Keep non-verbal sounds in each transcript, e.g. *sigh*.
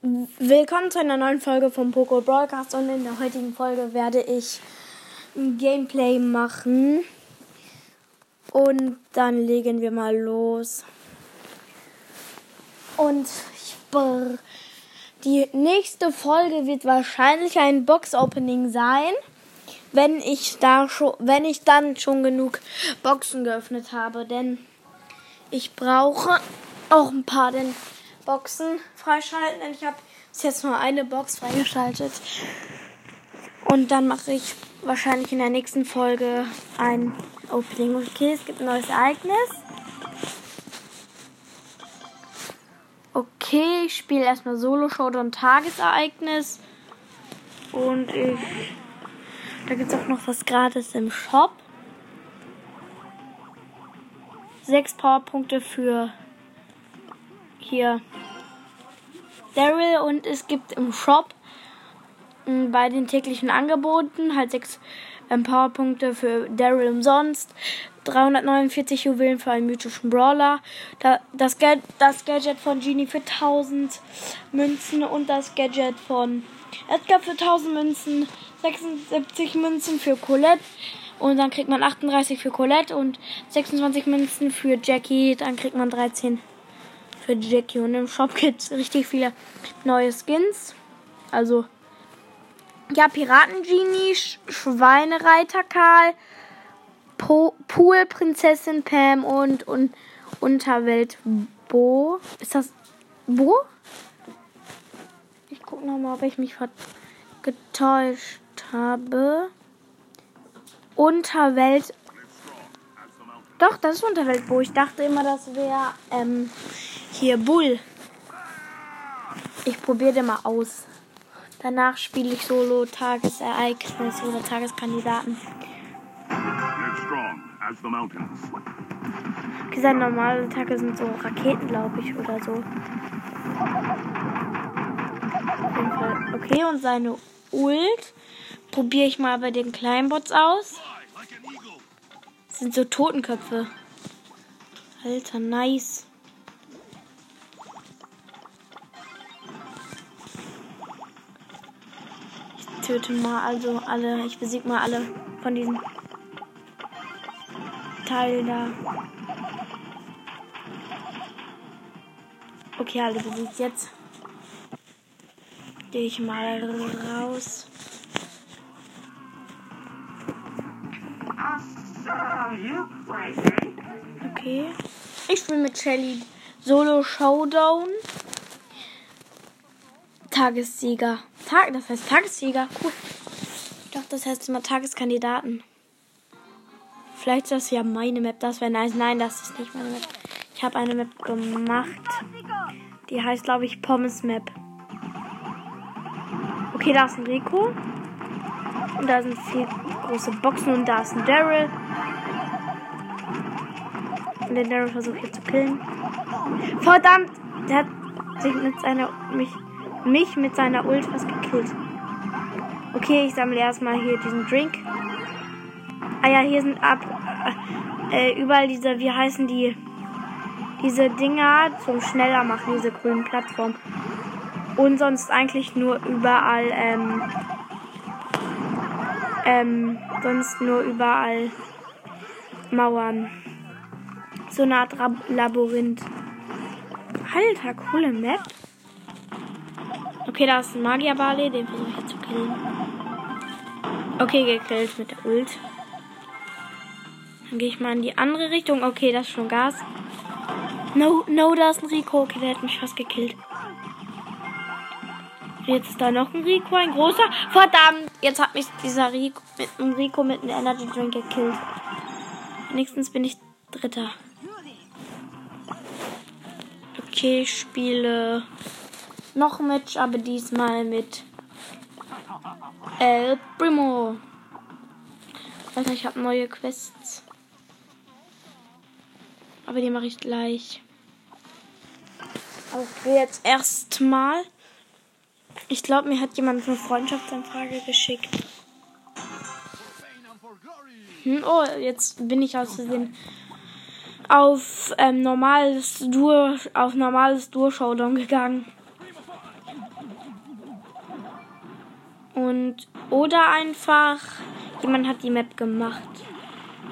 Willkommen zu einer neuen Folge vom Poco Broadcast und in der heutigen Folge werde ich ein Gameplay machen. Und dann legen wir mal los. Und die nächste Folge wird wahrscheinlich ein Box Opening sein, wenn ich da schon, wenn ich dann schon genug Boxen geöffnet habe, denn ich brauche auch ein paar den Boxen freischalten. Denn ich habe bis jetzt nur eine Box freigeschaltet. Und dann mache ich wahrscheinlich in der nächsten Folge ein Opening. Okay, es gibt ein neues Ereignis. Okay, ich spiele erstmal Solo Showdown Tagesereignis. Und ich. Da gibt es auch noch was gratis im Shop. Sechs Powerpunkte für hier Daryl und es gibt im Shop m, bei den täglichen Angeboten halt sechs ähm, Powerpunkte für Daryl umsonst, 349 Juwelen für einen mythischen Brawler, da, das, Ga das Gadget von Genie für 1000 Münzen und das Gadget von Edgar für 1000 Münzen, 76 Münzen für Colette und dann kriegt man 38 für Colette und 26 Münzen für Jackie, dann kriegt man 13 für Jackie. Und im Shop gibt es richtig viele neue Skins. Also, ja, Piraten-Genie, Sch Schweinereiter Karl, po Pool-Prinzessin Pam und, und Unterwelt Bo. Ist das Bo? Ich gucke nochmal, ob ich mich getäuscht habe. Unterwelt. Doch, das ist Unterwelt Bo. Ich dachte immer, das wäre ähm, hier Bull. Ich probiere den mal aus. Danach spiele ich Solo Tagesereignis oder Tageskandidaten. Okay, seine normale Tage sind so Raketen, glaube ich, oder so. Auf jeden Fall. Okay, und seine Ult probiere ich mal bei den kleinen Bots aus. Das sind so Totenköpfe. Alter, nice. Töte mal also alle, ich besiege mal alle von diesen Teilen da. Okay, alle besiegt jetzt. Gehe ich mal raus. Okay. Ich spiele mit Shelly Solo Showdown. Tagessieger. Tag, das heißt Tagessieger. Cool. Dachte, das heißt immer Tageskandidaten. Vielleicht ist das ja meine Map. Das wäre nice. Nein, das ist nicht meine Map. Ich habe eine Map gemacht. Die heißt, glaube ich, Pommes Map. Okay, da ist ein Rico. Und da sind vier große Boxen und da ist ein Daryl. Und den Daryl versucht hier zu killen. Verdammt! Der hat sich mit seiner mich, mich mit seiner Ult fast gekillt. Okay, ich sammle erstmal hier diesen Drink. Ah ja, hier sind ab äh, überall diese, wie heißen die? Diese Dinger zum schneller machen, diese grünen Plattformen. Und sonst eigentlich nur überall, ähm, ähm, sonst nur überall Mauern. So eine Art Labyrinth. Alter, coole Map. Okay, da ist ein Magier Barley, den versuche ich jetzt zu killen. Okay, gekillt mit der Ult. Dann gehe ich mal in die andere Richtung. Okay, das ist schon Gas. No, no, da ist ein Rico. Okay, der hat mich fast gekillt. Jetzt ist da noch ein Rico, ein großer. Verdammt! Jetzt hat mich dieser Rico mit einem Rico mit einem Energy Drink gekillt. Wenigstens bin ich Dritter. Okay, ich spiele noch ein Match, aber diesmal mit El Primo. Alter, ich habe neue Quests. Aber die mache ich gleich. Okay, jetzt erstmal. Ich glaube, mir hat jemand eine Freundschaftsanfrage geschickt. Hm, oh, jetzt bin ich aus Versehen auf ähm, normales Duo, auf normales Duo Showdown gegangen. Und oder einfach jemand hat die Map gemacht.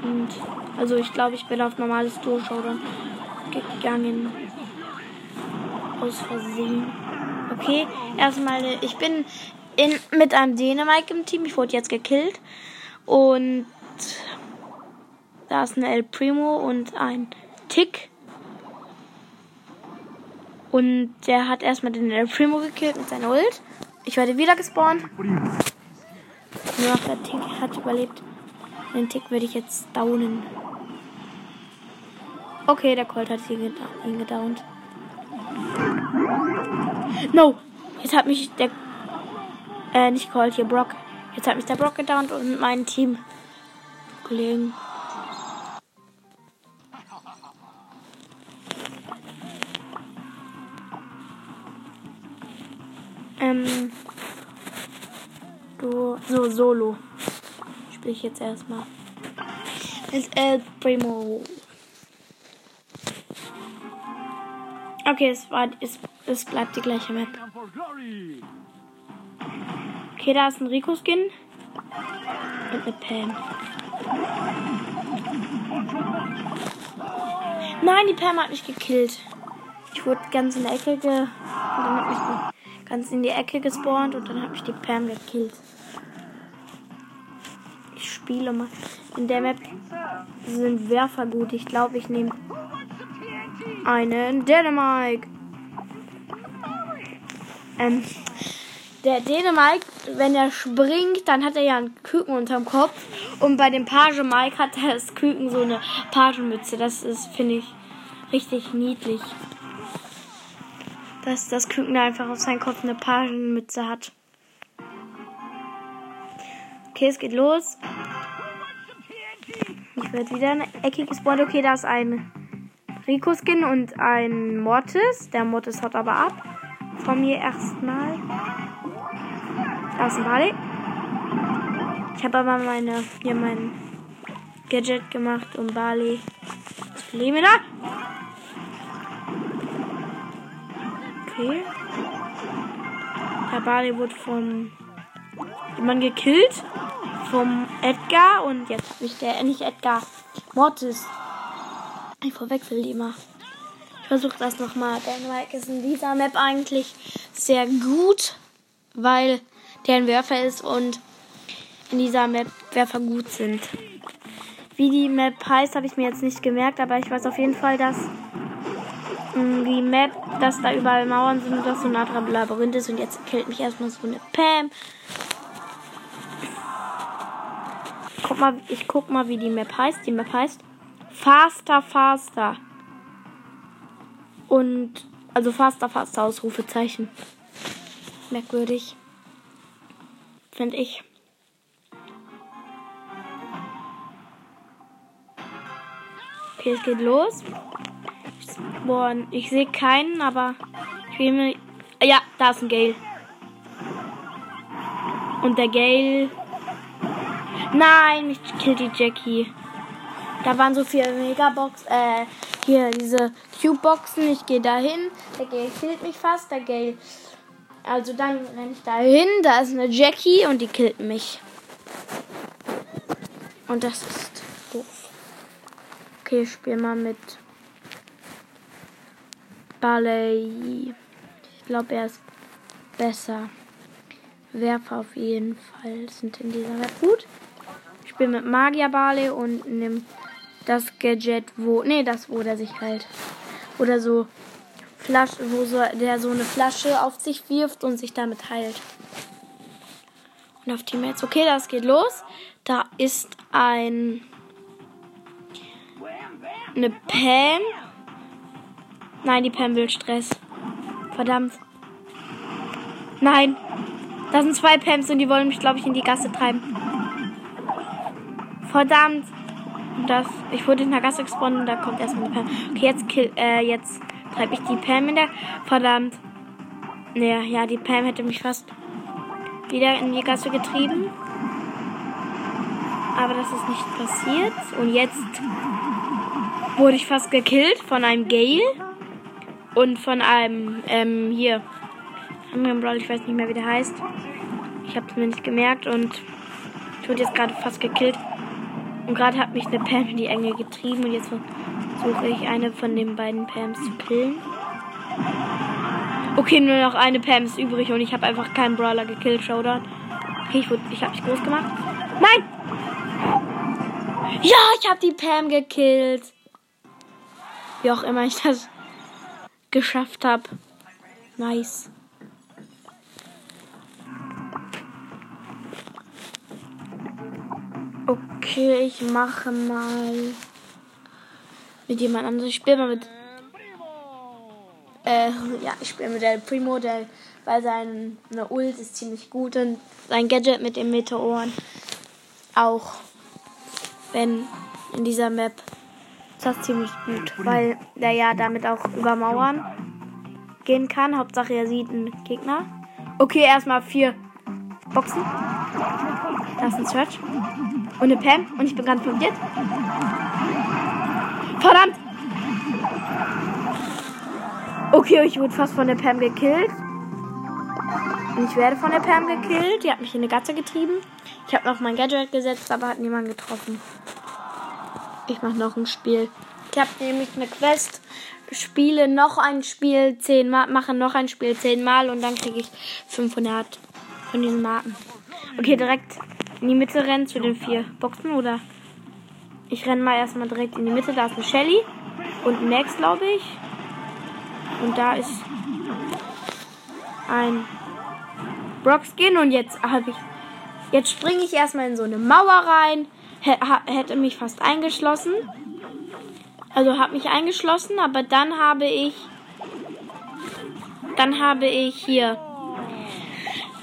Und also ich glaube, ich bin auf normales Durchschauen gegangen. Aus Versehen. Okay, erstmal, ich bin in, mit einem Dänemark im Team. Ich wurde jetzt gekillt. Und da ist ein El Primo und ein Tick. Und der hat erstmal den El Primo gekillt mit seiner Ult. Ich werde wieder gespawnt. Nur noch der Tick hat überlebt. Den Tick würde ich jetzt downen. Okay, der Colt hat ihn, ihn gedownt. No! Jetzt hat mich der. Äh, nicht Colt, hier Brock. Jetzt hat mich der Brock gedownt und mein Team. Kollegen. Ähm. Du. So, Solo. Spiele ich jetzt erstmal. Ist El Primo. Okay, es war. Es, es bleibt die gleiche Map. Okay, da ist ein Rico-Skin. Und eine Pam. Nein, die Pam hat mich gekillt. Ich wurde ganz in der Ecke ge. Und dann hat mich ganz in die Ecke gespawnt und dann hat mich die Pam gekillt. Ich spiele mal. In der Map sind Werfer gut. Ich glaube, ich nehme einen Dänemark. Ähm, der Dänemark, wenn er springt, dann hat er ja einen Küken unterm Kopf. Und bei dem Page Mike hat das Küken so eine Pagenmütze. Das ist, finde ich, richtig niedlich. Dass das Küken einfach auf seinem Kopf eine Pagenmütze hat. Okay, es geht los. Ich werde wieder eine Ecke gespawnt. Okay, da ist ein Rico-Skin und ein Mortis. Der Mortis haut aber ab. Von mir erstmal. Da ist ein Barley. Ich habe aber meine, hier mein Gadget gemacht, um Barley zu leben. Da! Okay. Der Barley wurde von jemand gekillt. Vom Edgar und jetzt habe ich der, nicht Edgar, Mortis. Ich verwechsel die immer. Ich versuche das nochmal. Der Mike ist in dieser Map eigentlich sehr gut, weil der ein Werfer ist und in dieser Map Werfer gut sind. Wie die Map heißt, habe ich mir jetzt nicht gemerkt, aber ich weiß auf jeden Fall, dass die Map, dass da überall Mauern sind und dass so ein anderer Labyrinth ist und jetzt killt mich erstmal so eine Pam. Guck mal, ich guck mal, wie die Map heißt. Die Map heißt Faster, Faster. Und, also Faster, Faster, Ausrufezeichen. Merkwürdig. Finde ich. Okay, es geht los. Boah, ich sehe keinen, aber ich will mir. Ja, da ist ein Gale. Und der Gale. Nein, mich killt die Jackie. Da waren so viele Megabox, äh, hier diese Cube-Boxen. Ich gehe da hin. Der Gale killt mich fast. Der Gale. Also dann renne ich da hin. Da ist eine Jackie und die killt mich. Und das ist doof. Okay, ich spiele mal mit Ballet. Ich glaube, er ist besser. Werfer auf jeden Fall sind in dieser Welt gut. Ich spiele mit Magier Barley und nehme das Gadget, wo. Nee, das, wo der sich halt. Oder so Flasche, wo so, der so eine Flasche auf sich wirft und sich damit heilt. Und auf Teammates. Okay, das geht los. Da ist ein. Eine Pam. Nein, die Pam will Stress. Verdammt. Nein. Da sind zwei Pams und die wollen mich, glaube ich, in die Gasse treiben. Verdammt. Das, ich wurde in der Gasse gespawnt und da kommt erstmal eine Pam. Okay, jetzt, kill, äh, jetzt treibe ich die Pam in der. Verdammt. Naja, ja, die Pam hätte mich fast wieder in die Gasse getrieben. Aber das ist nicht passiert. Und jetzt wurde ich fast gekillt von einem Gale und von einem, ähm, hier, anderen Brawl, ich weiß nicht mehr, wie der heißt. Ich habe es mir nicht gemerkt und ich wurde jetzt gerade fast gekillt. Und gerade hat mich eine Pam in die Enge getrieben und jetzt versuche ich eine von den beiden Pams zu killen. Okay, nur noch eine Pam ist übrig und ich habe einfach keinen Brawler gekillt, Showdown. Okay, ich, ich habe mich groß gemacht. Nein! Ja, ich habe die Pam gekillt. Wie auch immer ich das geschafft habe. Nice. Okay, ich mache mal mit jemand anderem. Ich spiele mal mit. Äh, ja, ich spiele mit der Primo, der, weil seine Ult ist ziemlich gut und sein Gadget mit den Meteoren auch. Wenn in dieser Map das ziemlich gut, weil der ja damit auch über Mauern gehen kann. Hauptsache er sieht einen Gegner. Okay, erstmal vier Boxen. Da ist ein Search. Und eine Pam. Und ich bin ganz blockiert. Verdammt! Okay, ich wurde fast von der Pam gekillt. Und ich werde von der Pam gekillt. Die hat mich in eine Gatze getrieben. Ich habe noch mein Gadget gesetzt, aber hat niemand getroffen. Ich mache noch ein Spiel. Ich habe nämlich eine Quest. Spiele noch ein Spiel zehnmal, mache noch ein Spiel zehnmal und dann kriege ich 500 von diesen Marken. Okay, direkt in die Mitte rennen zu den vier Boxen oder ich renne mal erstmal direkt in die Mitte. Da ist eine Shelly und ein Max, glaube ich. Und da ist ein Brockskin und jetzt habe ich jetzt springe ich erstmal in so eine Mauer rein. Hätte mich fast eingeschlossen. Also habe mich eingeschlossen, aber dann habe ich dann habe ich hier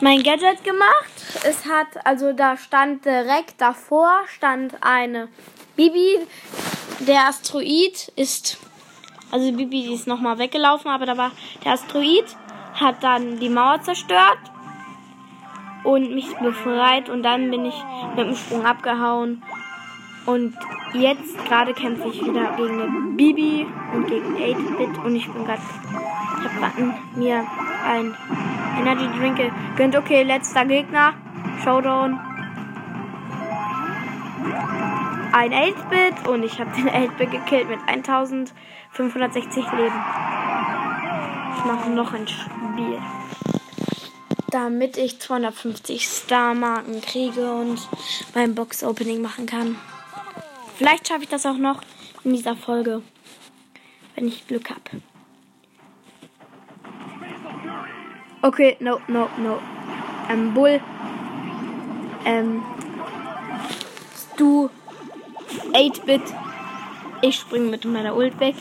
mein Gadget gemacht. Es hat, also da stand direkt davor, stand eine Bibi. Der Asteroid ist, also Bibi die ist nochmal weggelaufen, aber da war der Asteroid, hat dann die Mauer zerstört und mich befreit und dann bin ich mit dem Sprung abgehauen. Und jetzt gerade kämpfe ich wieder gegen eine Bibi und gegen 8-Bit und ich bin gerade, ich habe gerade mir ein Energy Drink gegönnt. Okay, letzter Gegner. Showdown. Ein 8-Bit und ich habe den 8-Bit gekillt mit 1560 Leben. Ich mache noch ein Spiel. Damit ich 250 Star-Marken kriege und mein Box-Opening machen kann. Vielleicht schaffe ich das auch noch in dieser Folge, wenn ich Glück habe. Okay, no, no, no. Ähm, Bull. Ähm. Stu. 8-Bit. Ich springe mit meiner Ult weg.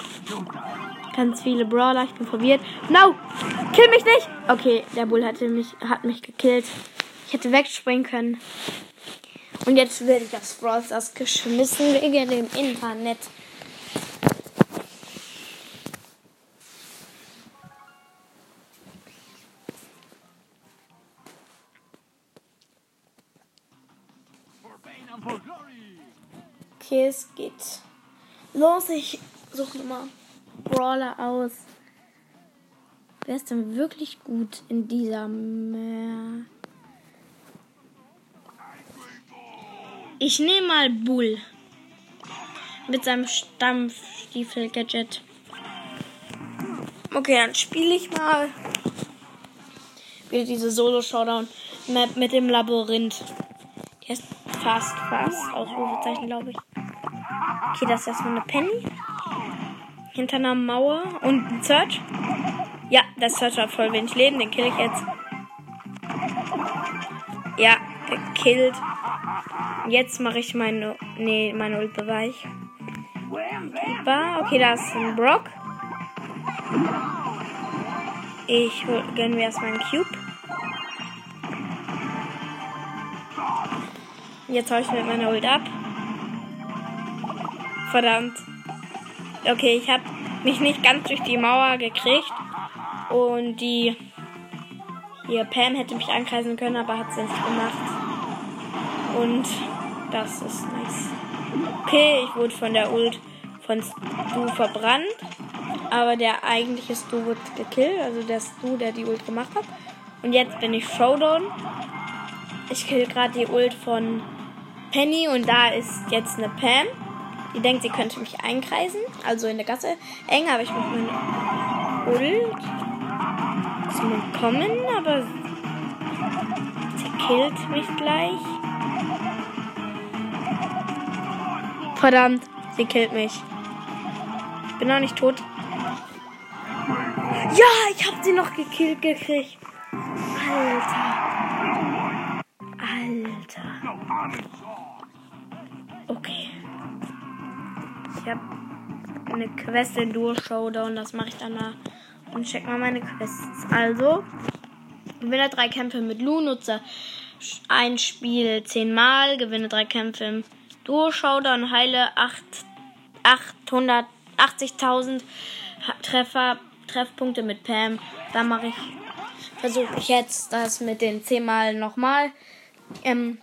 Ganz viele Brawler, ich bin verwirrt. No! Kill mich nicht! Okay, der Bull hatte mich, hat mich gekillt. Ich hätte wegspringen können. Und jetzt werde ich aus Brawl Stars geschmissen wegen dem Internet. Okay, es geht los. Ich suche mal Brawler aus. Wer ist denn wirklich gut in dieser Map? Ich nehme mal Bull. Mit seinem Stampfstiefel-Gadget. Okay, dann spiele ich mal wieder diese Solo-Showdown-Map mit dem Labyrinth. Die ist fast, fast. Ausrufezeichen, glaube ich. Okay, das ist erstmal eine Penny. Hinter einer Mauer und ein Search. Ja, der Search hat voll wenig Leben. Den kill ich jetzt. Ja, gekillt. Jetzt mache ich meine. Nee, meine Ult beweich. Okay, da ist ein Brock. Ich gönne mir erstmal einen Cube. Jetzt hau ich mit meiner Ult ab. Verdammt. Okay, ich habe mich nicht ganz durch die Mauer gekriegt. Und die. Hier, Pam hätte mich ankreisen können, aber hat sie nicht gemacht. Und das ist nice. Okay, ich wurde von der Ult von Stu verbrannt. Aber der eigentliche Stu wird gekillt. Also der Stu, der die Ult gemacht hat. Und jetzt bin ich Showdown. Ich kill gerade die Ult von Penny und da ist jetzt eine Pam. Die denkt, sie könnte mich einkreisen. Also in der Gasse eng, aber ich mache meine Ult. Sie kommen, aber sie killt mich gleich. Verdammt, sie killt mich. Ich bin noch nicht tot. Ja, ich habe sie noch gekillt gekriegt. Alter. Alter. Okay. Ich habe eine Quest in Duo Showdown. Das mache ich danach. Und check mal meine Quests. Also, gewinne drei Kämpfe mit Lu, nutze ein Spiel zehnmal, gewinne drei Kämpfe im Duo Showdown, heile 880.000 Treffer, Treffpunkte mit Pam. Da mache ich, versuche ich jetzt das mit den zehnmal nochmal. Ähm,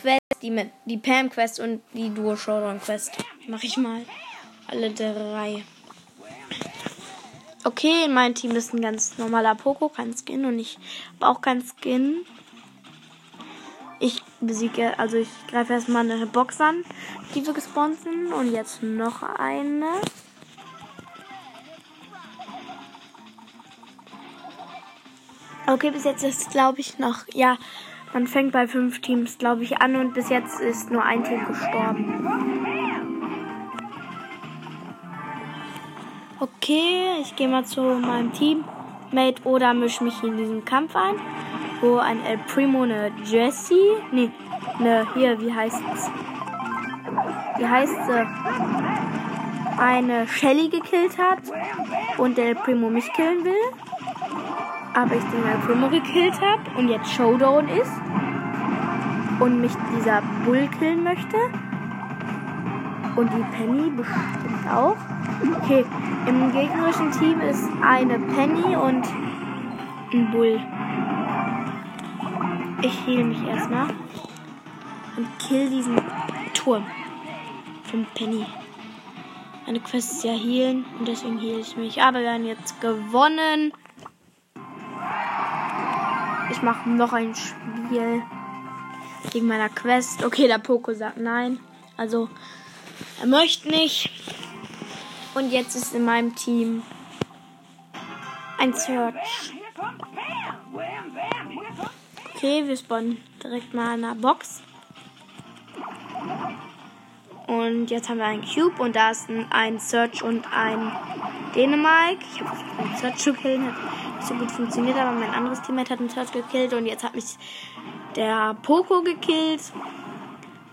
Quest, die die Pam Quest und die Duo Showdown Quest mache ich mal alle drei. Okay, in meinem Team ist ein ganz normaler Poco, kein Skin und ich habe auch kein Skin. Ich besiege, also ich greife erstmal eine Box an, die wir gespawnt sind. Und jetzt noch eine. Okay, bis jetzt ist, glaube ich, noch, ja, man fängt bei fünf Teams, glaube ich, an und bis jetzt ist nur ein Team gestorben. Okay, ich gehe mal zu meinem Teammate oder mische mich in diesen Kampf ein wo ein El Primo eine Jessie, nee, eine, hier, wie heißt es? Wie heißt sie? Eine Shelly gekillt hat und der El Primo mich killen will. Aber ich den Primo gekillt habe und jetzt Showdown ist und mich dieser Bull killen möchte. Und die Penny bestimmt auch. Okay, im gegnerischen Team ist eine Penny und ein Bull. Ich heile mich erstmal. Und kill diesen Turm. Von Penny. Meine Quest ist ja healen und deswegen heile ich mich. Aber wir haben jetzt gewonnen. Ich mache noch ein Spiel gegen meiner Quest. Okay, der Poco sagt nein. Also, er möchte nicht. Und jetzt ist in meinem Team ein Search. Okay, wir spawnen direkt mal in einer Box. Und jetzt haben wir einen Cube und da ist ein Search und ein Dänemark. Ich habe einen Search zu killen. So gut funktioniert, aber mein anderes Teammate hat einen Search gekillt und jetzt hat mich der Poco gekillt.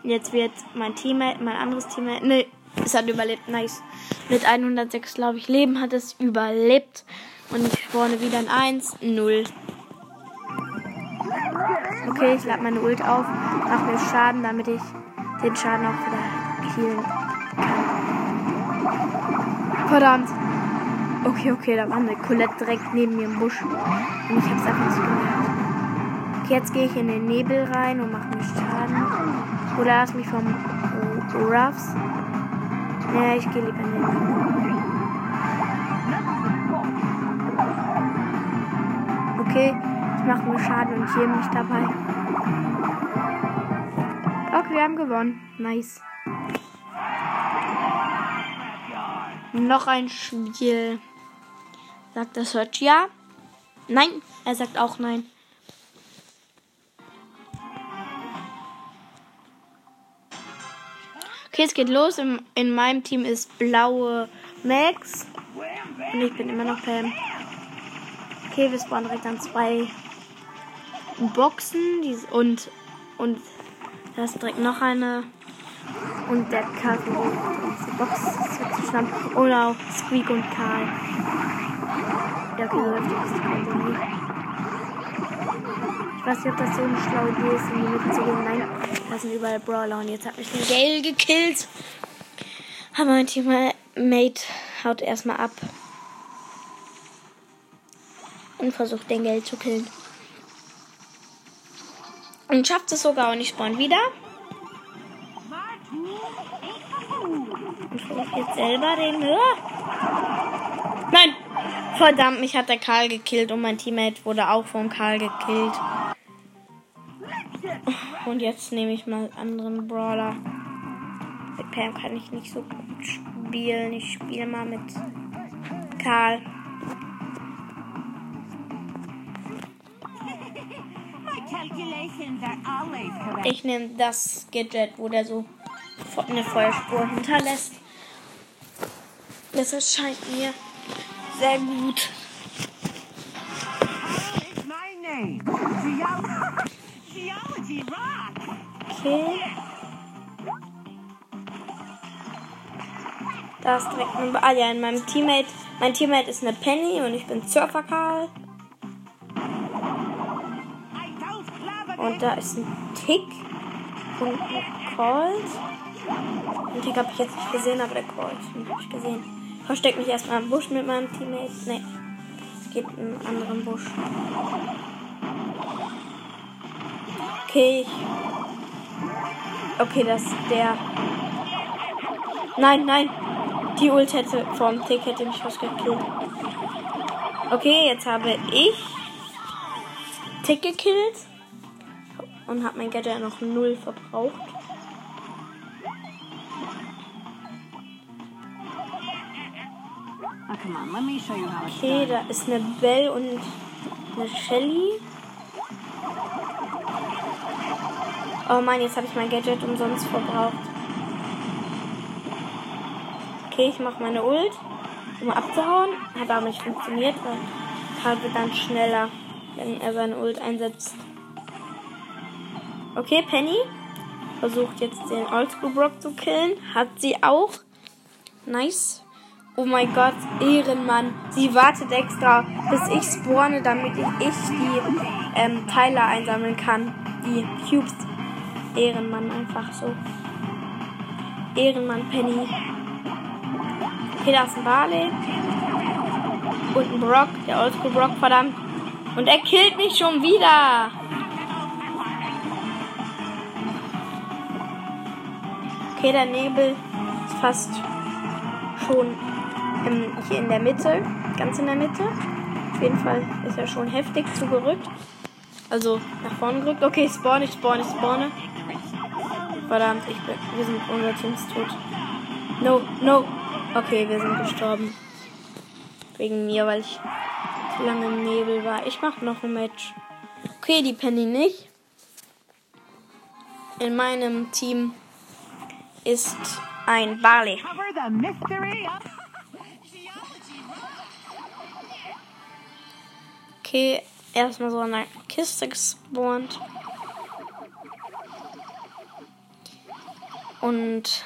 Jetzt wird mein Teammate, mein anderes Teammate, ne, es hat überlebt, nice. Mit 106, glaube ich, Leben hat es überlebt. Und ich spawne wieder in 1, 0. Okay, ich lade meine Ult auf, mache mir Schaden, damit ich den Schaden auch wieder killen kann. Verdammt. Okay, okay, da war eine Colette direkt neben mir im Busch. Und ich hab's einfach nicht gemerkt. Okay, jetzt gehe ich in den Nebel rein und mache mir Schaden. Oder lass mich vom Ruffs. Naja, ich gehe lieber in den Nebel. Okay, macht mir Schaden und hier mich dabei. Okay, wir haben gewonnen. Nice. Noch ein Spiel. Sagt das Search ja? Nein, er sagt auch nein. Okay, es geht los. In, in meinem Team ist blaue Max. Und ich bin immer noch Pam. Okay, wir spawnen direkt an zwei Boxen und und da ist direkt noch eine und der die Box ist zu schnappen. Oh no, Squeak und Karl. Heftig ist die nicht. Ich weiß nicht, ob das so eine schlaue Idee ist, in die Mitte zu gehen. Nein, da sind überall Brawler und jetzt hat mich der Gale gekillt. Aber mein Teammate haut erstmal ab und versucht den Geld zu killen. Und schafft es sogar und ich spawn wieder. Und versuche jetzt selber den. Nein! Verdammt, mich hat der Karl gekillt und mein Teammate wurde auch vom Karl gekillt. Und jetzt nehme ich mal anderen Brawler. Mit Pam kann ich nicht so gut spielen. Ich spiele mal mit Karl. Ich nehme das Gadget, wo der so eine Feuerspur hinterlässt. Das erscheint mir sehr gut. Okay. Da ist direkt ein. Ah ja, in meinem Teammate. Mein Teammate ist eine Penny und ich bin Surfer Karl. Und da ist ein Tick und ein Colt. Den Tick habe ich jetzt nicht gesehen, aber der Colt habe ich gesehen. Versteck mich erstmal im Busch mit meinem Teammate. Ne, es in einen anderen Busch. Okay, Okay, das ist der. Nein, nein. Die Ult hätte vom Tick hätte mich fast gekillt. Okay, jetzt habe ich Tick gekillt und habe mein Gadget noch null verbraucht. Okay, da ist eine Belle und eine Shelly. Oh Mann, jetzt habe ich mein Gadget umsonst verbraucht. Okay, ich mache meine Ult, um abzuhauen. Hat aber nicht funktioniert, weil Karl wird dann schneller, wenn er seine Ult einsetzt. Okay, Penny versucht jetzt den Oldschool Brock zu killen. Hat sie auch. Nice. Oh mein Gott, Ehrenmann. Sie wartet extra, bis ich spawne, damit ich, die ähm, Teile einsammeln kann. Die Cubes. Ehrenmann einfach so. Ehrenmann Penny. Okay, da ist ein Barley. Und ein Brock, der Oldschool Brock, verdammt. Und er killt mich schon wieder. Okay, der Nebel ist fast schon im, hier in der Mitte. Ganz in der Mitte. Auf jeden Fall ist er schon heftig zugerückt. Also nach vorne gerückt. Okay, spawn, ich spawn, ich spawne. Verdammt, ich bin, wir sind, unser Team ist tot. No, no. Okay, wir sind gestorben. Wegen mir, weil ich zu lange im Nebel war. Ich mach noch ein Match. Okay, die Penny nicht. In meinem Team ist ein Barley. Okay, erstmal so eine Kiste gespawnt. Und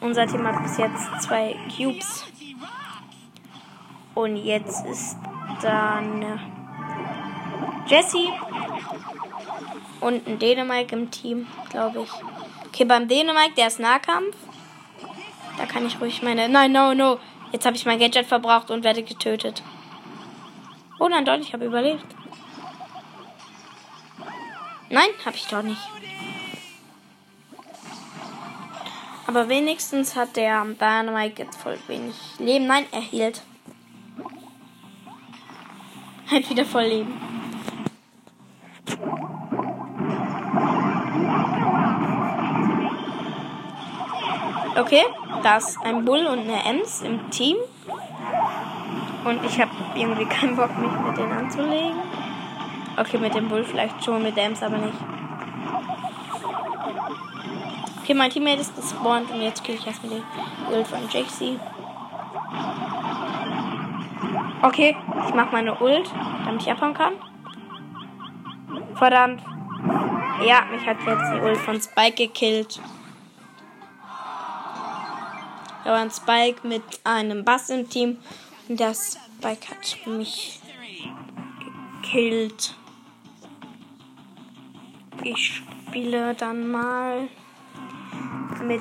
unser Team hat bis jetzt zwei Cubes. Und jetzt ist dann Jesse und ein Dänemark im Team, glaube ich. Okay, beim Dänemark, der ist Nahkampf. Da kann ich ruhig meine. Nein, no, no. Jetzt habe ich mein Gadget verbraucht und werde getötet. Oh nein, doch, ich habe überlebt. Nein, habe ich doch nicht. Aber wenigstens hat der Dynamite jetzt voll wenig Leben. Nein, er hielt. Halt wieder voll Leben. Okay, da ist ein Bull und eine Ems im Team. Und ich habe irgendwie keinen Bock, mich mit denen anzulegen. Okay, mit dem Bull vielleicht schon, mit der Ems aber nicht. Okay, mein Teammate ist gespawnt und jetzt kill ich erstmal den Ult von JC. Okay, ich mach meine Ult, damit ich abhauen kann. Verdammt. Ja, mich hat jetzt die Ult von Spike gekillt. Da war ein Spike mit einem Bass im Team der Spike hat mich gekillt. Ich spiele dann mal mit.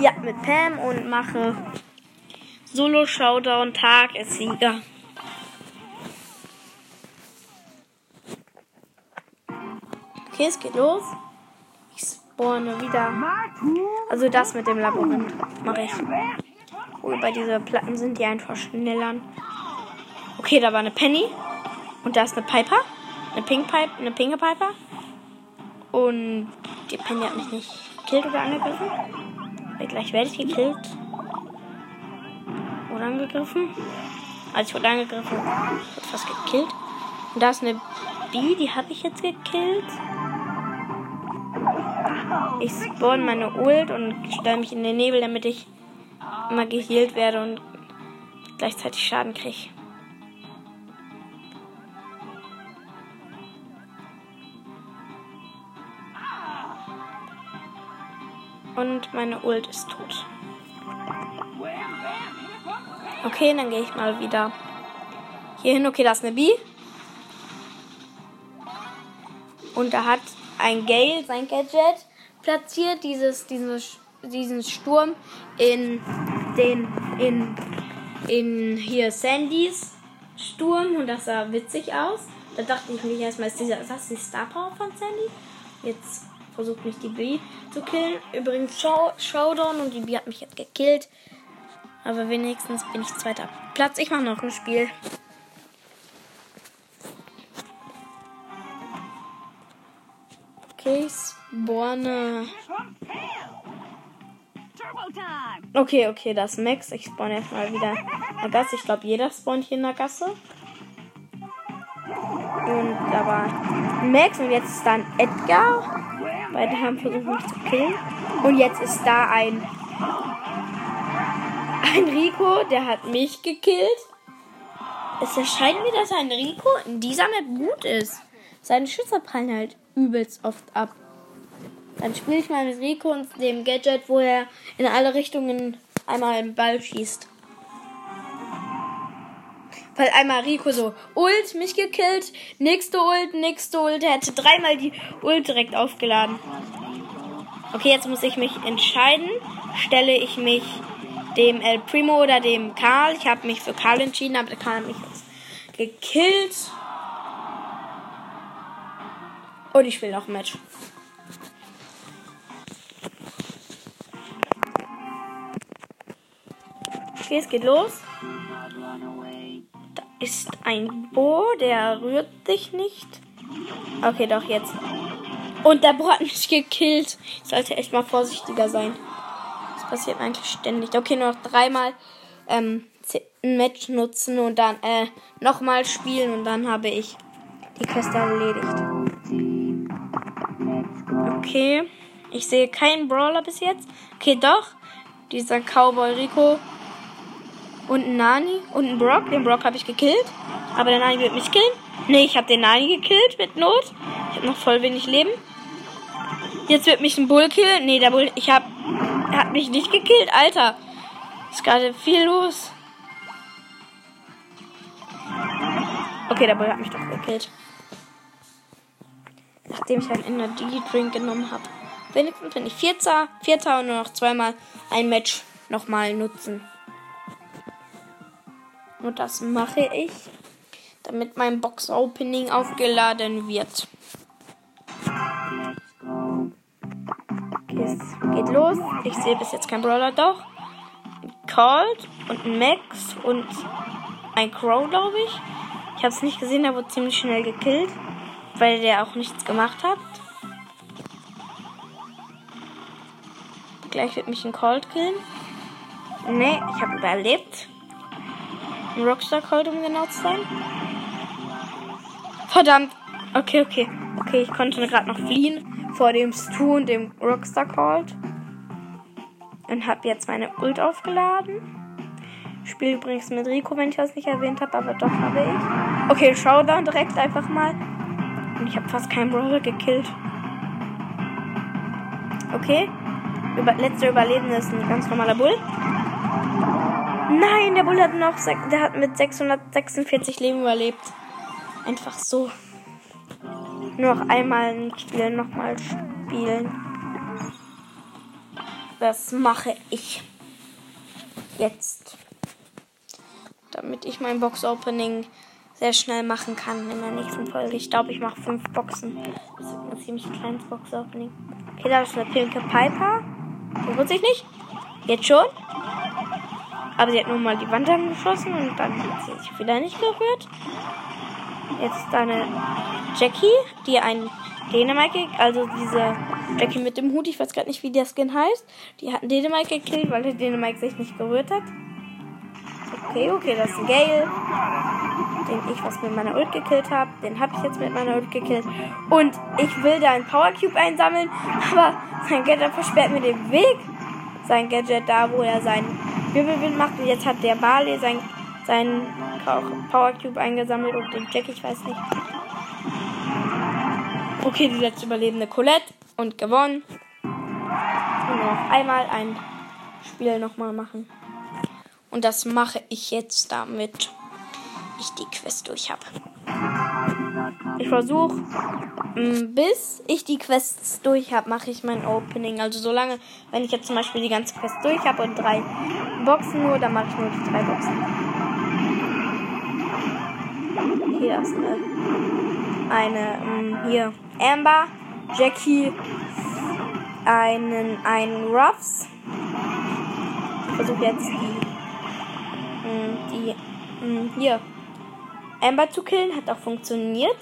Ja, mit Pam und mache Solo Showdown Tag ist Sieger. Okay, es geht los. Spawne wieder. Also das mit dem Labyrinth mache ich. wo über diese Platten sind, die einfach schneller. Okay, da war eine Penny. Und da ist eine Piper. Eine Pink Pipe, eine Pinke Piper. Und die Penny hat mich nicht gekillt oder angegriffen. Weil gleich werde ich gekillt. Oder angegriffen. Also ich wurde angegriffen. Wurde fast gekillt. Und da ist eine B, die habe ich jetzt gekillt. Ich spawn meine Ult und stelle mich in den Nebel, damit ich immer geheilt werde und gleichzeitig Schaden kriege. Und meine Ult ist tot. Okay, dann gehe ich mal wieder hier hin. Okay, da ist eine B. Und da hat ein Gale sein Gadget platziert, dieses, dieses, diesen Sturm in den, in, in hier Sandys Sturm und das sah witzig aus. Da dachte ich mir erstmal, ist, dieser, ist das die Star Power von Sandy? Jetzt versucht mich die B zu killen. Übrigens Show, Showdown und die B hat mich jetzt gekillt. Aber wenigstens bin ich zweiter Platz. Ich mache noch ein Spiel. Okay, spawne. Okay, okay, das ist Max. Ich spawn erstmal wieder in der Gasse. Ich glaube, jeder spawnt hier in der Gasse. Und da war Max und jetzt ist da ein Edgar. Beide haben versucht, mich zu killen. Und jetzt ist da ein. Ein Rico, der hat mich gekillt. Es erscheint mir, dass ein Rico in dieser Map gut ist. Seine Schüsse prallen halt übelst oft ab. Dann spiele ich mal mit Rico und dem Gadget, wo er in alle Richtungen einmal einen Ball schießt. Weil einmal Rico so Ult mich gekillt, nächste Ult, nächste Ult. Er hätte dreimal die Ult direkt aufgeladen. Okay, jetzt muss ich mich entscheiden. Stelle ich mich dem El Primo oder dem Karl. Ich habe mich für Karl entschieden, aber der Karl hat mich jetzt gekillt. Und ich spiele noch ein Match. Okay, es geht los. Da ist ein Bo, der rührt sich nicht. Okay, doch jetzt. Und der Bo hat mich gekillt. Ich sollte echt mal vorsichtiger sein. Das passiert eigentlich ständig. Okay, nur noch dreimal ähm, ein Match nutzen und dann äh, nochmal spielen und dann habe ich die Quest erledigt. Okay. Ich sehe keinen Brawler bis jetzt. Okay, doch. Dieser Cowboy Rico. Und ein Nani. Und ein Brock. Den Brock habe ich gekillt. Aber der Nani wird mich killen. Nee, ich habe den Nani gekillt mit Not. Ich habe noch voll wenig Leben. Jetzt wird mich ein Bull killen. Nee, der Bull. Ich habe. Er hat mich nicht gekillt. Alter. Ist gerade viel los. Okay, der Bull hat mich doch gekillt nachdem ich einen Energy Drink genommen habe. Wenigstens bin ich Vierter, Vierter und nur noch zweimal ein Match nochmal nutzen. Und das mache ich, damit mein Box Opening aufgeladen wird. Es geht los. Ich sehe bis jetzt kein Brawler, doch. Ein Colt und ein Max und ein Crow, glaube ich. Ich habe es nicht gesehen, er wurde ziemlich schnell gekillt weil der auch nichts gemacht hat. Gleich wird mich ein Cold killen. Ne, ich habe überlebt. Ein Rockstar Cold, um genau zu sein. Verdammt. Okay, okay. Okay, ich konnte gerade noch fliehen vor dem Stu und dem Rockstar Cold. Und habe jetzt meine Ult aufgeladen. Spiele übrigens mit Rico, wenn ich das nicht erwähnt habe, aber doch habe ich. Okay, Showdown direkt einfach mal. Und ich habe fast keinen Brawler gekillt. Okay. Über letzter Überlebende ist ein ganz normaler Bull. Nein, der Bull hat noch, der hat mit 646 Leben überlebt. Einfach so. Nur noch einmal ein Spiel nochmal spielen. Das mache ich jetzt. Damit ich mein Box-Opening sehr schnell machen kann in der nächsten Folge. Ich glaube, ich mache fünf Boxen. Das ist ein ziemlich kleines Box-Opening. Okay, da ist eine pinke Piper. Holt sich nicht. Jetzt schon. Aber sie hat nur mal die Wand angeschossen und dann hat sie sich wieder nicht gerührt. Jetzt eine Jackie, die ein Dänemark, also diese Jackie mit dem Hut, ich weiß gerade nicht, wie der Skin heißt. Die hat einen Dänemark gekillt, weil der Dänemark sich nicht gerührt hat. Okay, okay, das ist ein Gale, den ich was mit meiner Ult gekillt habe. Den habe ich jetzt mit meiner Ult gekillt. Und ich will da einen Power Cube einsammeln, *laughs* aber sein Gadget versperrt mir den Weg. Sein Gadget da, wo er seinen Wirbelwind macht. Und jetzt hat der Barley sein, seinen Power Cube eingesammelt und den Jack, ich weiß nicht. Okay, die letzte überlebende Colette und gewonnen. Und noch einmal ein Spiel nochmal machen. Und das mache ich jetzt damit ich die Quest durch habe. Ich versuche, mm, bis ich die Quests durch habe, mache ich mein Opening. Also solange, wenn ich jetzt zum Beispiel die ganze Quest durch habe und drei Boxen nur, dann mache ich nur die drei Boxen. Hier ist eine, eine mm, hier Amber, Jackie, einen, einen Ruffs. Ich versuche jetzt die, mm, die, hier, Amber zu killen. Hat auch funktioniert.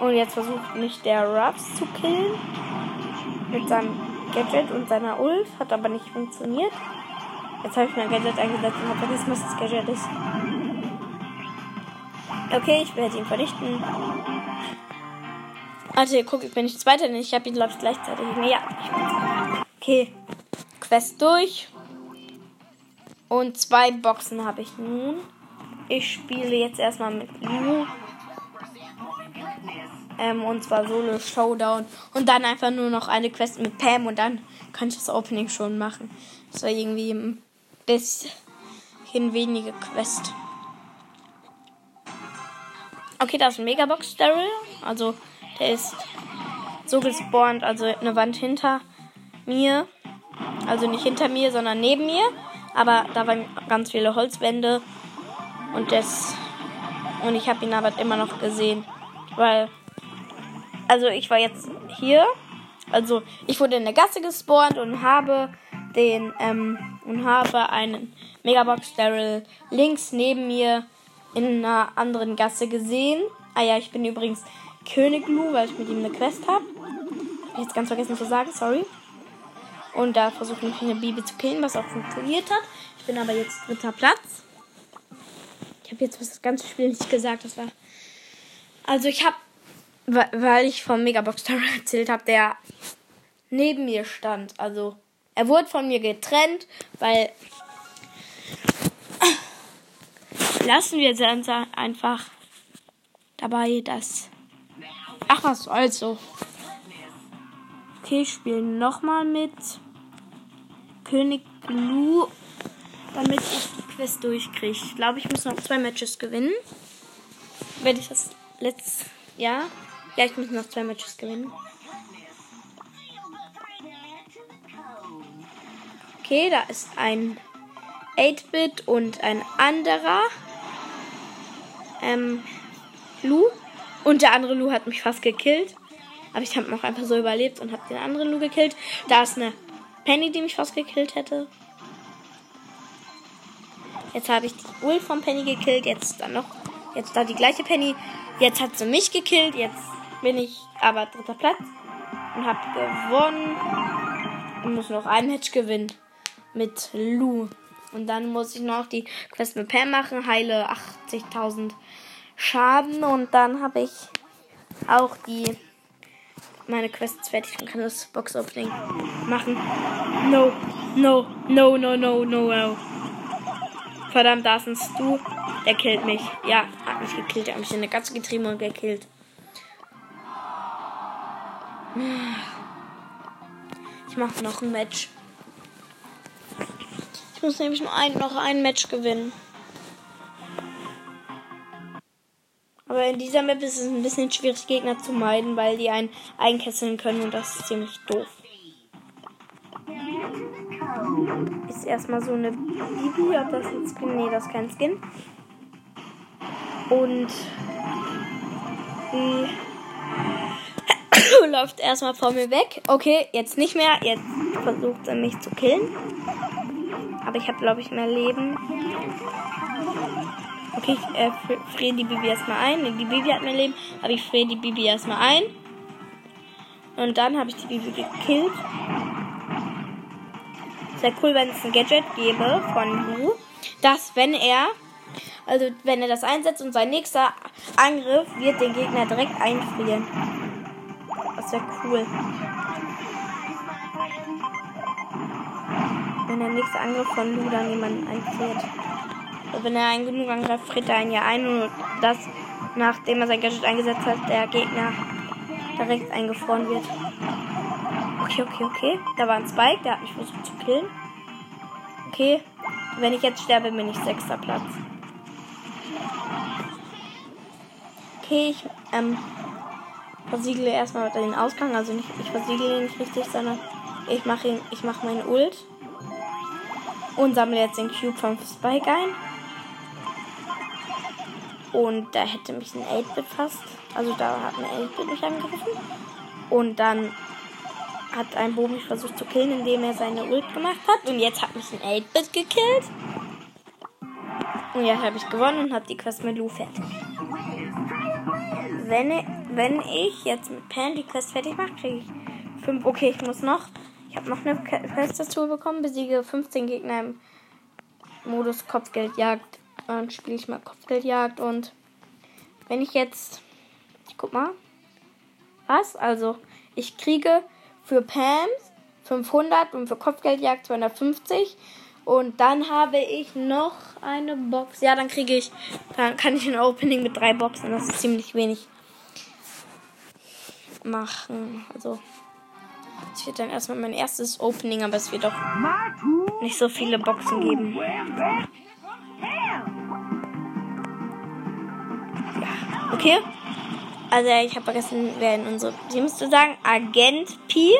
Und jetzt versucht mich der Ruffs zu killen. Mit seinem Gadget und seiner Ult. Hat aber nicht funktioniert. Jetzt habe ich mein Gadget eingesetzt und habe vergessen, was das Gadget ist. Okay, ich werde ihn vernichten. Also, guck, ich bin nicht Zweiter, denn ich habe ihn, glaube ich, gleichzeitig. Ja, ich bin Okay. Quest durch. Und zwei Boxen habe ich nun. Ich spiele jetzt erstmal mit Lu. Ähm, und zwar Solo Showdown. Und dann einfach nur noch eine Quest mit Pam und dann kann ich das Opening schon machen. Das war irgendwie ein bisschen wenige Quest. Okay, da ist ein Megabox Daryl. Also der ist so gespawnt, also eine Wand hinter mir. Also nicht hinter mir, sondern neben mir. Aber da waren ganz viele Holzwände und das. Und ich habe ihn aber immer noch gesehen. Weil. Also ich war jetzt hier. Also ich wurde in der Gasse gespawnt und habe den. Ähm, und habe einen Megabox Daryl links neben mir in einer anderen Gasse gesehen. Ah ja, ich bin übrigens König Lu, weil ich mit ihm eine Quest habe. Hab ich jetzt ganz vergessen zu sagen, sorry. Und da versuche ich eine Bibi zu killen, was auch funktioniert hat. Ich bin aber jetzt dritter Platz. Ich habe jetzt das ganze Spiel nicht gesagt. Das war. Also ich habe, weil ich vom Megabox Tower *laughs* erzählt habe, der neben mir stand. Also er wurde von mir getrennt, weil *coughs* lassen wir jetzt einfach dabei, dass. Ach was also. Okay, ich spiele nochmal mit König Lu damit ich die Quest durchkriege. Ich glaube, ich muss noch zwei Matches gewinnen. Werde ich das letztes Ja? Ja, ich muss noch zwei Matches gewinnen. Okay, da ist ein 8-Bit und ein anderer ähm, Lu. Und der andere Lu hat mich fast gekillt. Aber ich habe noch einfach so überlebt und habe den anderen Lu gekillt. Da ist eine Penny, die mich fast gekillt hätte. Jetzt habe ich die Ult von Penny gekillt. Jetzt dann noch. Jetzt da die gleiche Penny. Jetzt hat sie mich gekillt. Jetzt bin ich aber dritter Platz. Und habe gewonnen. Und muss noch ein Match gewinnen. Mit Lu. Und dann muss ich noch die Quest mit Pam machen. Heile 80.000 Schaden. Und dann habe ich auch die meine Quests fertig und kann das Box Opening machen. No, no, no, no, no, no, no. Verdammt, da ist ein. Der killt mich. Ja, hat mich gekillt. Er hat mich in eine Katze getrieben und gekillt. Ich mache noch ein Match. Ich muss nämlich nur ein, noch ein Match gewinnen. Aber in dieser Map ist es ein bisschen schwierig, Gegner zu meiden, weil die einen einkesseln können und das ist ziemlich doof. Ist erstmal so eine Bibi, ob das ein Skin? Nee, das ist kein Skin. Und die *coughs* läuft erstmal vor mir weg. Okay, jetzt nicht mehr. Jetzt versucht er mich zu killen. Aber ich habe, glaube ich, mehr Leben. Okay, ich äh, friere die Bibi erstmal ein. Die Bibi hat mehr Leben, aber ich friere die Bibi erstmal ein. Und dann habe ich die Bibi gekillt. Sehr cool, wenn es ein Gadget gäbe von Lu, dass wenn er, also wenn er das einsetzt und sein nächster Angriff wird den Gegner direkt einfrieren. Das wäre cool. Wenn der nächste Angriff von Lu dann jemanden einfriert. Wenn er einen genug angreift, friert er einen ja ein und das, nachdem er sein Gadget eingesetzt hat, der Gegner direkt eingefroren wird. Okay, okay, okay. Da war ein Spike, der hat mich versucht zu killen. Okay, wenn ich jetzt sterbe, bin ich sechster Platz. Okay, ich ähm, versiegle erstmal den Ausgang. Also nicht, ich versiegle ihn nicht richtig, sondern ich mache mache meinen Ult und sammle jetzt den Cube vom Spike ein. Und da hätte mich ein 8-Bit fast. Also da hat ein 8-Bit mich angegriffen. Und dann hat ein Bo mich versucht zu killen, indem er seine Ult gemacht hat. Und jetzt hat mich ein 8-Bit gekillt. Und jetzt habe ich gewonnen und habe die Quest mit Lu fertig. Wenn, wenn ich jetzt mit Pan die Quest fertig mache, kriege ich 5. Okay, ich muss noch. Ich habe noch eine Quest dazu bekommen. Besiege 15 Gegner im Modus Kopfgeldjagd. Dann spiele ich mal Kopfgeldjagd. Und wenn ich jetzt. Ich guck mal. Was? Also, ich kriege für Pams 500 und für Kopfgeldjagd 250. Und dann habe ich noch eine Box. Ja, dann kriege ich, dann kann ich ein Opening mit drei Boxen. Das ist ziemlich wenig machen. Also, ich werde dann erstmal mein erstes Opening, aber es wird auch nicht so viele Boxen geben. Okay. Also ich habe vergessen, wer in unsere Team müsste sagen. Agent P.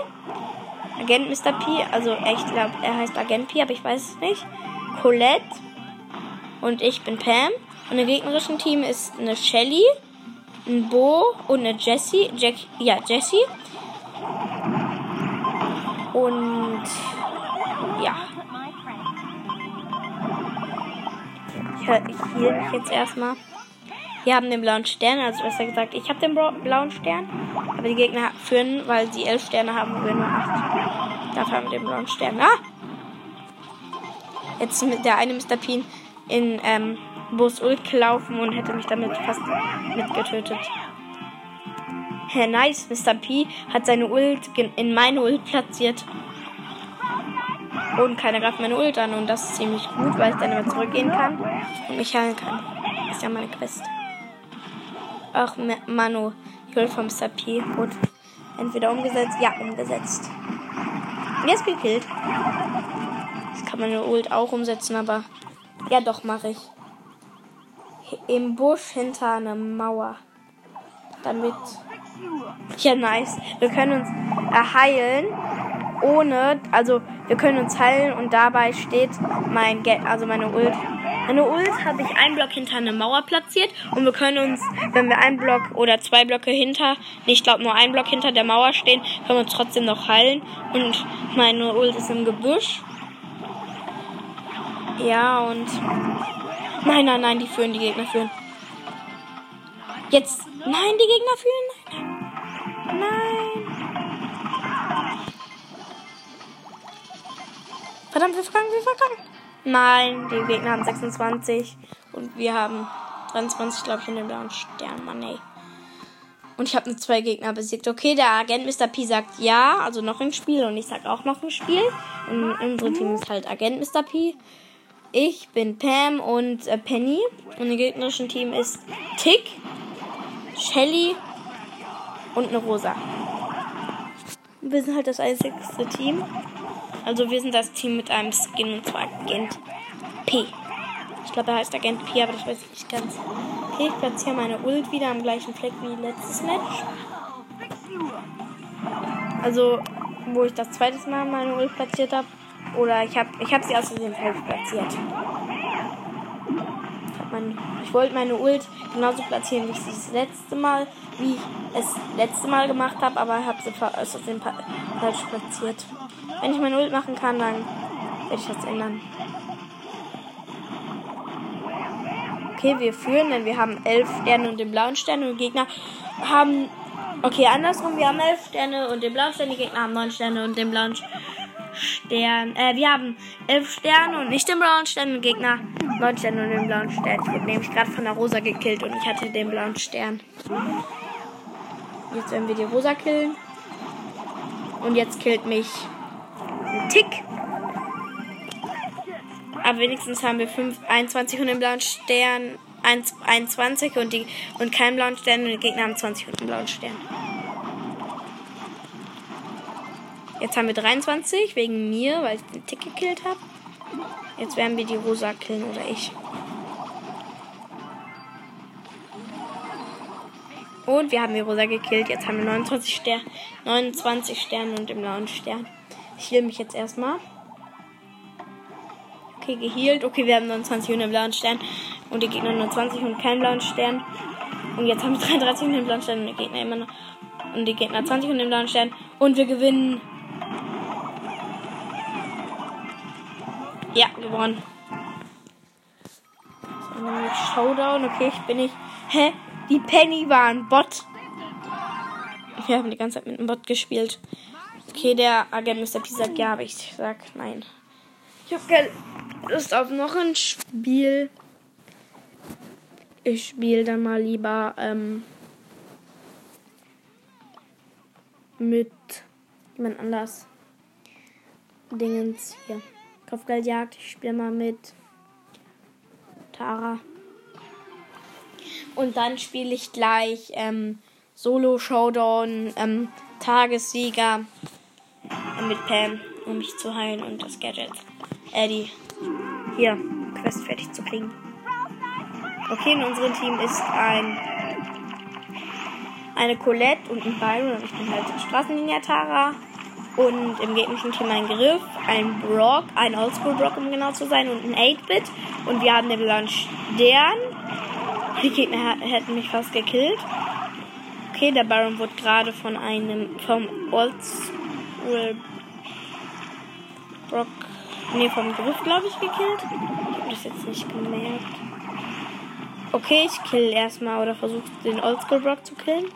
Agent Mr. P. Also ich glaube, er heißt Agent P, aber ich weiß es nicht. Colette. Und ich bin Pam. Und im gegnerischen Team ist eine Shelly, ein Bo und eine Jessie. Jack, ja, Jessie. Und ja. Ich, ich heal mich jetzt erstmal. Wir haben den blauen Stern, also besser gesagt, ich habe den blauen Stern. Aber die Gegner führen, weil sie elf Sterne haben und wir nur acht. Dafür haben wir den blauen Stern. Ah! Jetzt mit der eine Mr. Pin in ähm, Bus Ult gelaufen und hätte mich damit fast mitgetötet. Herr nice, Mr. P hat seine Ult in meine Ult platziert. Und keiner greift meine Ult an und das ist ziemlich gut, weil ich dann immer zurückgehen kann und mich heilen kann. Das ist ja meine Quest. Ach, Manu, Jul vom Sapi. Gut. Entweder umgesetzt. Ja, umgesetzt. Jetzt gekillt. Das kann meine Ult auch umsetzen, aber. Ja, doch, mache ich. Im Busch hinter einer Mauer. Damit. Ja, nice. Wir können uns erheilen. Ohne. Also, wir können uns heilen und dabei steht mein. Ge also meine Ult eine Ult habe ich einen Block hinter eine Mauer platziert und wir können uns, wenn wir einen Block oder zwei Blöcke hinter, ich glaube nur einen Block hinter der Mauer stehen, können wir uns trotzdem noch heilen. Und meine Ult ist im Gebüsch. Ja, und. Nein, nein, nein, die führen, die Gegner führen. Jetzt. Nein, die Gegner führen. Nein. Nein. Verdammt, wir verkacken, wir verkacken. Nein, die Gegner haben 26 und wir haben 23, glaube ich, in den blauen Stern. Mann, ey. Und ich habe nur zwei Gegner besiegt. Okay, der Agent Mr. P sagt ja, also noch ein Spiel und ich sag auch noch ein Spiel. Und unsere Team ist halt Agent Mr. P. Ich bin Pam und äh, Penny. Und im gegnerischen Team ist Tick, Shelly und eine Rosa. Wir sind halt das einzigste Team. Also wir sind das Team mit einem Skin und zwar Agent P. Ich glaube, er heißt Agent P, aber das weiß ich nicht ganz. Okay, ich platziere meine Ult wieder am gleichen Fleck wie letztes Match. Also, wo ich das zweite Mal meine Ult platziert habe. Oder ich habe ich hab sie aus dem Feld platziert. Ich, ich wollte meine Ult genauso platzieren, wie ich sie das letzte Mal, wie ich es letzte Mal gemacht habe, aber habe sie aus dem falsch platziert. Wenn ich mein Ult machen kann, dann werde ich das ändern. Okay, wir führen, denn wir haben elf Sterne und den blauen Stern und Gegner haben. Okay, andersrum, wir haben elf Sterne und den blauen Stern, die Gegner haben neun Sterne und den blauen Stern. Äh, wir haben elf Sterne und nicht den blauen Stern und Gegner neun Sterne und den blauen Stern. Ich wurde nämlich gerade von der Rosa gekillt und ich hatte den blauen Stern. Jetzt werden wir die Rosa killen. Und jetzt killt mich ein Tick. Aber wenigstens haben wir 5, 21 und den blauen Stern. 1, 21 und, die, und keinen blauen Stern und die Gegner haben 20 und einen blauen Stern. Jetzt haben wir 23 wegen mir, weil ich den Tick gekillt habe. Jetzt werden wir die Rosa killen oder ich. Und wir haben die Rosa gekillt. Jetzt haben wir 29, Ster 29 Sterne und den blauen Stern. Ich heal mich jetzt erstmal. Okay, geheilt. Okay, wir haben 29 und den blauen Stern. Und die Gegner nur 20 und keinen blauen Stern. Und jetzt haben wir *laughs* 33 und den blauen Stern und die Gegner immer noch. Und die Gegner 20 und den blauen Stern. Und wir gewinnen. Ja, gewonnen. So, Showdown. Okay, ich bin nicht. Hä? Die Penny war ein Bot. Wir haben die ganze Zeit mit einem Bot gespielt. Okay, der Agent Mr. P sagt ja, aber ich sag nein. Ich habe keine Lust auf noch ein Spiel. Ich spiele dann mal lieber ähm, mit jemand anders. Dingens hier. Kopfgeldjagd. Ich spiele mal mit Tara. Und dann spiele ich gleich ähm, Solo Showdown, ähm, Tagessieger mit Pam, um mich zu heilen und das Gadget. Eddie. Hier, Quest fertig zu kriegen. Okay, in unserem Team ist ein eine Colette und ein Byron ich bin halt Straßenlinie Tara. Und im gegnerischen Team ein Griff, ein Brock, ein Oldschool Brock, um genau zu sein, und ein 8-Bit. Und wir haben den blauen Stern. Die Gegner hätten mich fast gekillt. Okay, der Baron wurde gerade von einem, vom Oldschool Brock, nee, vom Griff, glaube ich, gekillt. Ich habe das jetzt nicht gemerkt. Okay, ich kill erstmal oder versuche den Oldschool Brock zu killen.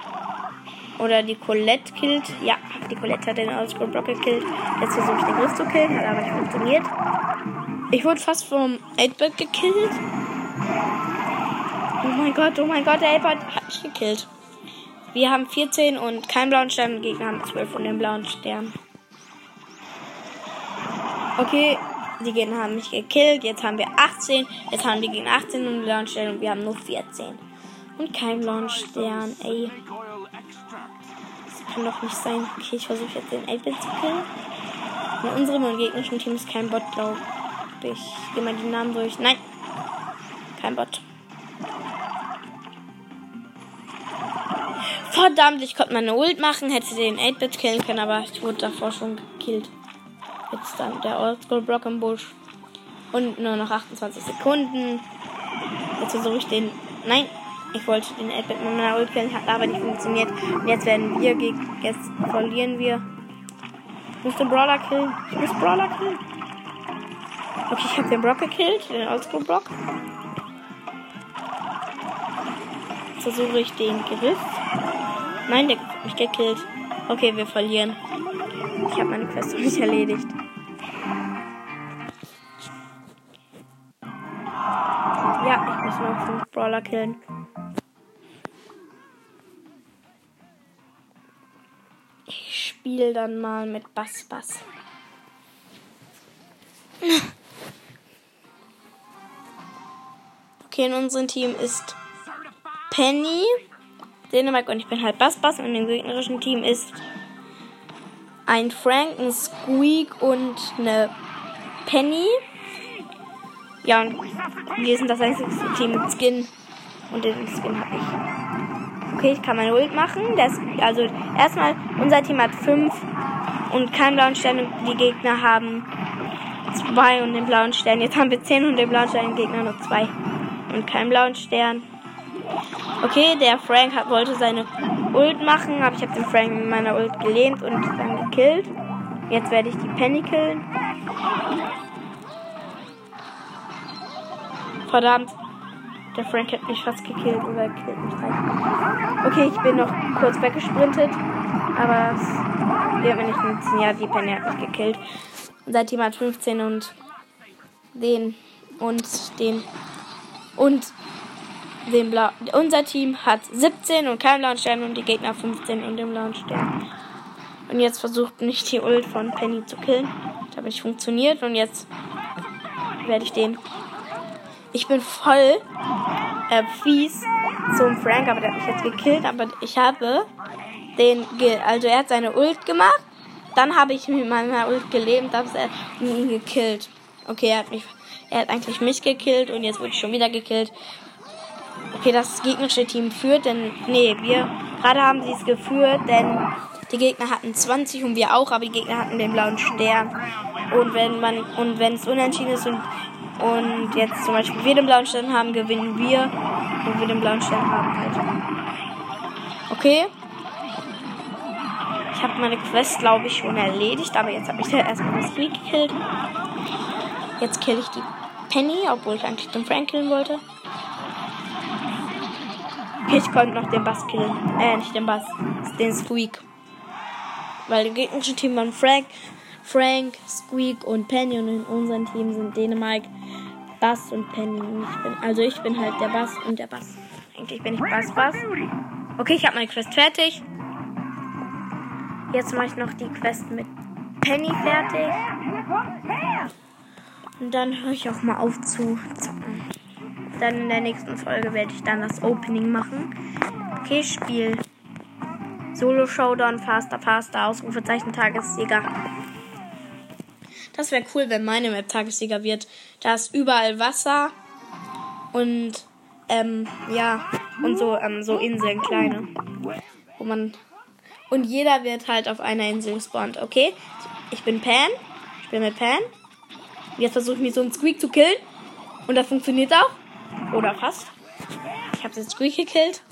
Oder die Colette killt. Ja, die Colette hat den Oldschool Brock gekillt. Jetzt versuche ich den Griff zu killen, hat aber nicht funktioniert. Ich wurde fast vom 8-Bit gekillt. Oh mein Gott, oh mein Gott, der 8-Bit hat mich gekillt. Wir haben 14 und keinen blauen Stern. Die Gegner haben 12 und den blauen Stern. Okay, die Gegner haben mich gekillt. Jetzt haben wir 18. Jetzt haben die Gegner 18 und blauen Stern und wir haben nur 14. Und keinen blauen Stern, ey kann doch nicht sein. Okay, ich versuche jetzt den 8-Bit zu killen. In unserem und gegnerischen Team ist kein Bot, glaube ich. Ich gehe mal die Namen durch. Nein, kein Bot. Verdammt, ich konnte meine Ult machen, hätte den 8-Bit killen können, aber ich wurde davor schon gekillt. Jetzt dann der Oldschool Block im Busch. Und nur noch 28 Sekunden. Jetzt versuche ich den. Nein, ich wollte den Edward mit meiner Ult killen, hat aber nicht funktioniert. Und jetzt werden wir, jetzt verlieren wir. Ich muss den Brawler killen. Ich muss Brawler killen. Okay, ich habe den Brock gekillt, den Oldschool Brock. Jetzt versuche ich den Griff. Nein, der hat mich gekillt. Okay, wir verlieren. Ich habe meine Quest nicht erledigt. Ja, ich muss noch fünf Brawler killen. spiele dann mal mit Bass Bass. Okay, in unserem Team ist Penny, Dänemark und ich bin halt Bass Bass und im gegnerischen Team ist ein Frank, ein Squeak und eine Penny. Ja, und wir sind das einzige Team mit Skin. Und den Skin habe ich. Okay, ich kann meine Ult machen. Das, also erstmal, unser Team hat 5 und keinen blauen Stern und die Gegner haben 2 und den blauen Stern. Jetzt haben wir 10 und den blauen Stern, die Gegner nur 2 und keinen blauen Stern. Okay, der Frank hat, wollte seine Ult machen, aber ich habe den Frank mit meiner Ult gelähmt und dann gekillt. Jetzt werde ich die Penny killen. Verdammt. Der Frank hat mich fast gekillt oder killt mich gleich. Okay, ich bin noch kurz weggesprintet. Aber es wird mir nicht nützen. Ja, die Penny hat mich gekillt. Team hat 15 und den und den und den Blau. Unser Team hat 17 und keinen blauen Stern und die Gegner 15 und den blauen Stern. Und jetzt versucht nicht die Ult von Penny zu killen. Das hat nicht funktioniert und jetzt werde ich den. Ich bin voll äh, fies zum Frank, aber der hat mich jetzt gekillt. Aber ich habe den, also er hat seine Ult gemacht. Dann habe ich mit meiner Ult gelebt, habe ihn gekillt. Okay, er hat mich, er hat eigentlich mich gekillt und jetzt wurde ich schon wieder gekillt. Okay, das gegnerische Team führt, denn, nee, wir, gerade haben sie es geführt, denn die Gegner hatten 20 und wir auch, aber die Gegner hatten den blauen Stern. Und wenn man, und wenn es unentschieden ist und, und jetzt zum Beispiel wir den blauen Stern haben, gewinnen wir. Und wir den blauen Stern haben halt. Okay. Ich habe meine Quest, glaube ich, schon erledigt, aber jetzt habe ich *laughs* erstmal das Squeak gekillt. Jetzt kill ich die Penny, obwohl ich eigentlich den Frank killen wollte. Ich konnte noch den Bass killen. Äh, nicht den Bass, den Squeak. Weil im gegnerischen Team waren Frank, Frank, Squeak und Penny und in unserem Team sind Dänemark, Bass und Penny. Und ich bin, also ich bin halt der Bass und der Bass. Eigentlich bin ich Bass Bass. Okay, ich habe meine Quest fertig. Jetzt mache ich noch die Quest mit Penny fertig. Und dann höre ich auch mal auf zu zocken. Dann in der nächsten Folge werde ich dann das Opening machen. Okay, Spiel. Solo Showdown, Faster, Faster, Ausrufezeichen, Tagessieger. Das wäre cool, wenn meine Map Tagessieger wird. Da ist überall Wasser und ähm, ja, und so, ähm, so Inseln, kleine. Wo man. Und jeder wird halt auf einer Insel gespawnt, okay? Ich bin Pan. Ich bin mit Pan. Jetzt versuche ich mich so einen Squeak zu killen. Und das funktioniert auch. Oder fast. Ich habe jetzt Squeak gekillt.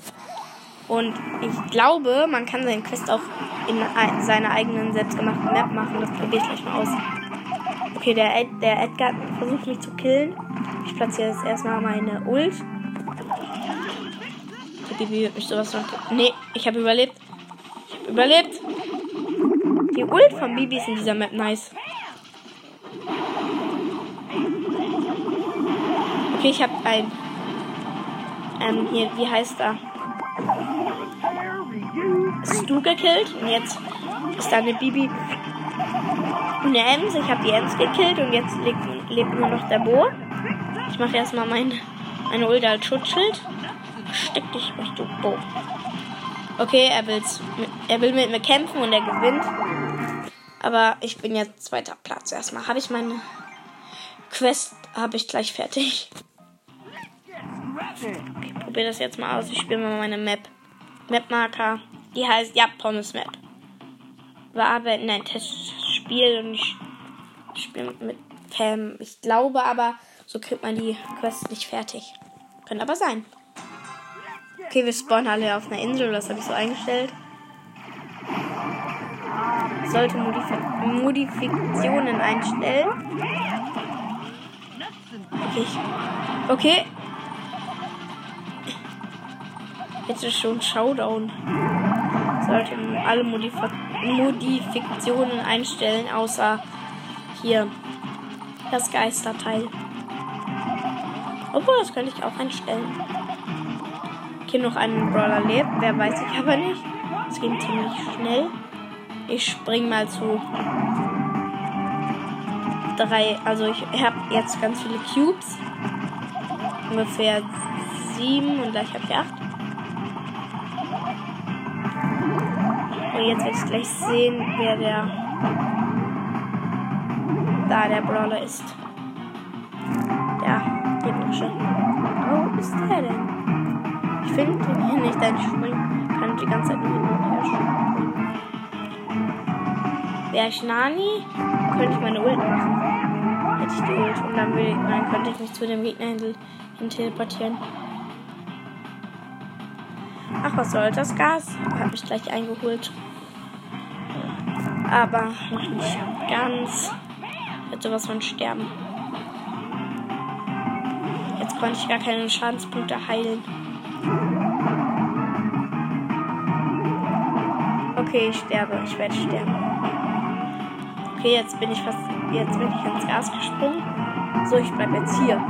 Und ich glaube, man kann seinen Quest auch in seiner eigenen selbstgemachten Map machen. Das probiere ich gleich mal aus. Okay, der, Ed, der Edgar versucht mich zu killen. Ich platziere jetzt erstmal meine Ult. Die wird mich sowas von. Nee, ich habe überlebt. Ich habe überlebt. Die Ult von Bibi ist in dieser Map nice. Okay, ich habe ein. Ähm, hier, wie heißt er? Stu gekillt. Und jetzt ist da eine Bibi und eine Ems. Ich habe die Ems gekillt und jetzt lebt, lebt nur noch der Bo. Ich mache erstmal meine, meine Ulda als Schutzschild. Steck dich durch, du Bo. Okay, er, will's, er will mit mir kämpfen und er gewinnt. Aber ich bin jetzt zweiter Platz. Erstmal habe ich meine Quest habe ich gleich fertig. Okay, probiere das jetzt mal aus. Ich spiele mal meine Map. Map-Marker. Die heißt, ja, Pommes Map. Wir arbeiten ein Testspiel und ich spiele mit Pam. Ich glaube aber, so kriegt man die Quest nicht fertig. Könnte aber sein. Okay, wir spawnen alle auf einer Insel, das habe ich so eingestellt. Sollte Modif Modifikationen einstellen. Okay. Okay, Jetzt ist schon Showdown. Sollte alle Modif Modifikationen einstellen, außer hier das Geisterteil. Obwohl, das könnte ich auch einstellen. Hier noch einen Brawler lebt, wer weiß ich aber nicht. Es geht ziemlich schnell. Ich spring mal zu drei. Also ich habe jetzt ganz viele Cubes. Ungefähr sieben und gleich habe ich acht. Und jetzt werde ich gleich sehen, wer der da der Brawler ist. Der gegnerische. Wo ist der denn? Ich finde ihn hier nicht, denn ich spring, kann die ganze Zeit nur hin und her springen. Wäre ich Nani, könnte ich meine Ult machen. Hätte ich die Ult und dann, würde, dann könnte ich mich zu dem Gegner hin teleportieren. Ach, was soll das Gas? Habe ich gleich eingeholt. Aber noch nicht ganz. Hätte was von sterben. Jetzt konnte ich gar keine Schadenspunkte heilen. Okay, ich sterbe. Ich werde sterben. Okay, jetzt bin ich fast. Jetzt bin ich ins Gas gesprungen. So, ich bleibe jetzt hier.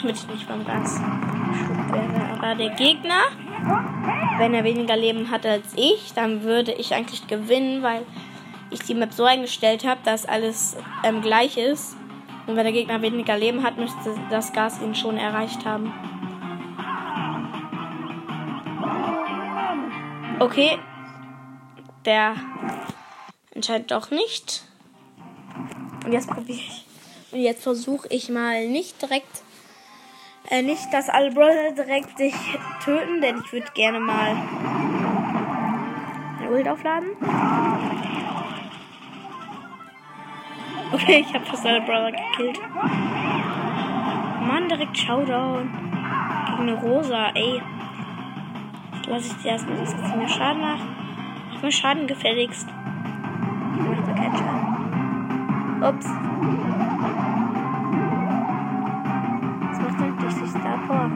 Damit ich nicht beim Gas geschluckt werde. Aber der Gegner, wenn er weniger Leben hat als ich, dann würde ich eigentlich gewinnen, weil ich die Map so eingestellt habe, dass alles ähm, gleich ist. Und wenn der Gegner weniger Leben hat, müsste das Gas ihn schon erreicht haben. Okay. Der entscheidet doch nicht. Und jetzt probiere ich. Und jetzt versuche ich mal nicht direkt. Äh, nicht, dass alle Brother direkt sich töten, denn ich würde gerne mal ein Ult aufladen. Okay, *laughs* ich habe fast alle Brother gekillt. Mann, direkt Showdown. Gegen eine Rosa, ey. Lass ich dir erstmal, dass sie mir Schaden macht. Mach mir Schaden gefälligst. Macht mir keinen Schaden. Ups. Power?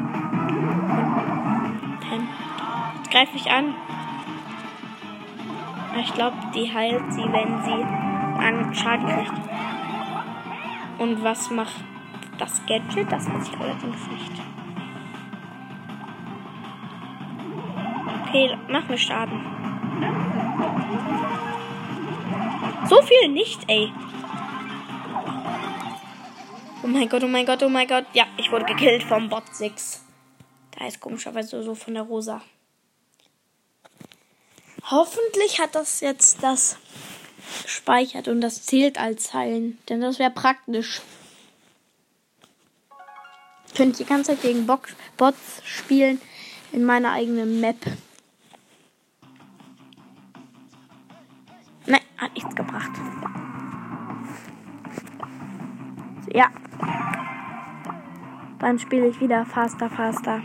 Jetzt greife ich an. Ich glaube, die heilt sie, wenn sie an Schaden kriegt. Und was macht das Gadget? Das weiß ich allerdings nicht. Okay, mach mir Schaden. So viel nicht, ey. Oh mein Gott, oh mein Gott, oh mein Gott. Ja, ich wurde gekillt vom Bot 6. Da ist komischerweise so von der Rosa. Hoffentlich hat das jetzt das gespeichert und das zählt als Zeilen, denn das wäre praktisch. Könnt die ganze Zeit gegen Box Bots spielen in meiner eigenen Map. Nein, hat nichts gebracht. Ja. Dann spiele ich wieder Faster, Faster.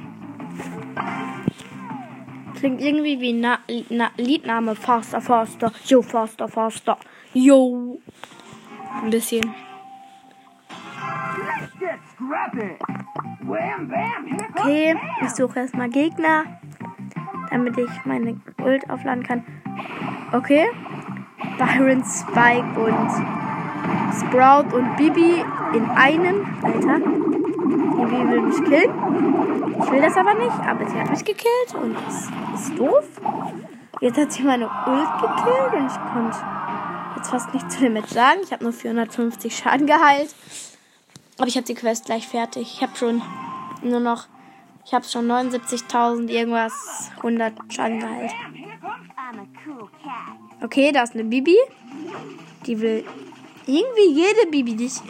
Klingt irgendwie wie Na Na Liedname Faster, Faster. Yo, Faster, Faster. Yo. Ein bisschen. Okay, ich suche erstmal Gegner, damit ich meine Ult aufladen kann. Okay. Byron, Spike und Sprout und Bibi in einem. Alter. Bibi will mich killen. Ich will das aber nicht, aber sie hat mich gekillt und das ist doof. Jetzt hat sie meine Ult gekillt und ich konnte jetzt fast nichts zu dem Match sagen. Ich habe nur 450 Schaden geheilt. Aber ich habe die Quest gleich fertig. Ich habe schon nur noch, ich habe schon 79.000 irgendwas 100 Schaden geheilt. Okay, da ist eine Bibi. Die will irgendwie jede Bibi, die ich,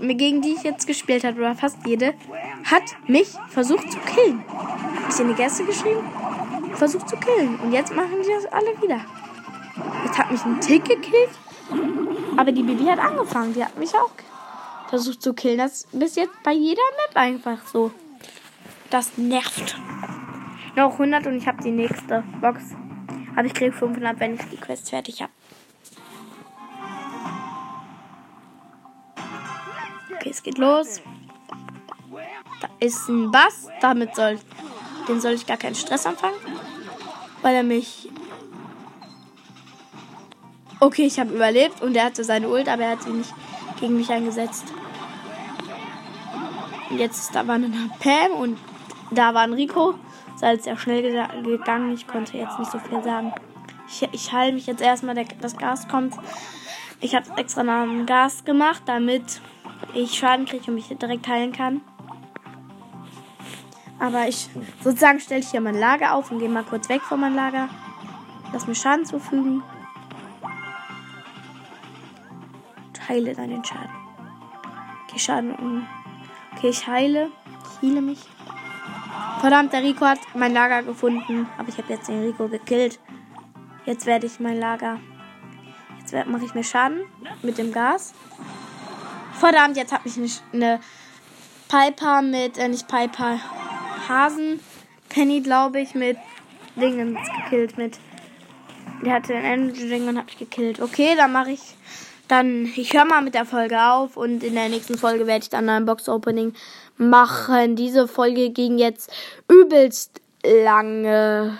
gegen die ich jetzt gespielt habe, oder fast jede, hat mich versucht zu killen. Ich in die Gäste geschrieben? Versucht zu killen. Und jetzt machen die das alle wieder. Jetzt hat mich ein Tick gekillt. Aber die Bibi hat angefangen. Die hat mich auch versucht zu killen. Das ist jetzt bei jeder Map einfach so. Das nervt. Noch 100 und ich habe die nächste Box. Aber ich kriege 500, wenn ich die Quest fertig habe. Okay, es geht los. Da ist ein Bass. Damit soll, den soll ich gar keinen Stress anfangen. Weil er mich. Okay, ich habe überlebt und er hatte seine Ult, aber er hat sie nicht gegen mich eingesetzt. Und jetzt da war eine Pam und da war ein Rico. Ist halt sehr schnell gegangen. Ich konnte jetzt nicht so viel sagen. Ich, ich halte mich jetzt erstmal, der, das Gas kommt. Ich habe extra nach dem Gas gemacht, damit ich Schaden kriege und mich direkt heilen kann. Aber ich sozusagen stelle ich hier mein Lager auf und gehe mal kurz weg von meinem Lager. Lass mir Schaden zufügen. Und heile dann den Schaden. Okay, Schaden um. Okay, ich heile. Ich heile mich. Verdammt, der Rico hat mein Lager gefunden. Aber ich habe jetzt den Rico gekillt. Jetzt werde ich mein Lager. Jetzt mache ich mir Schaden mit dem Gas. Verdammt, jetzt hat mich eine Piper mit, äh, nicht Piper, Hasen, Penny, glaube ich, mit Dingens gekillt. Mit, der hatte ein Energy Ding und hat mich gekillt. Okay, dann mache ich, dann, ich höre mal mit der Folge auf und in der nächsten Folge werde ich dann ein Box Opening machen. Diese Folge ging jetzt übelst lange.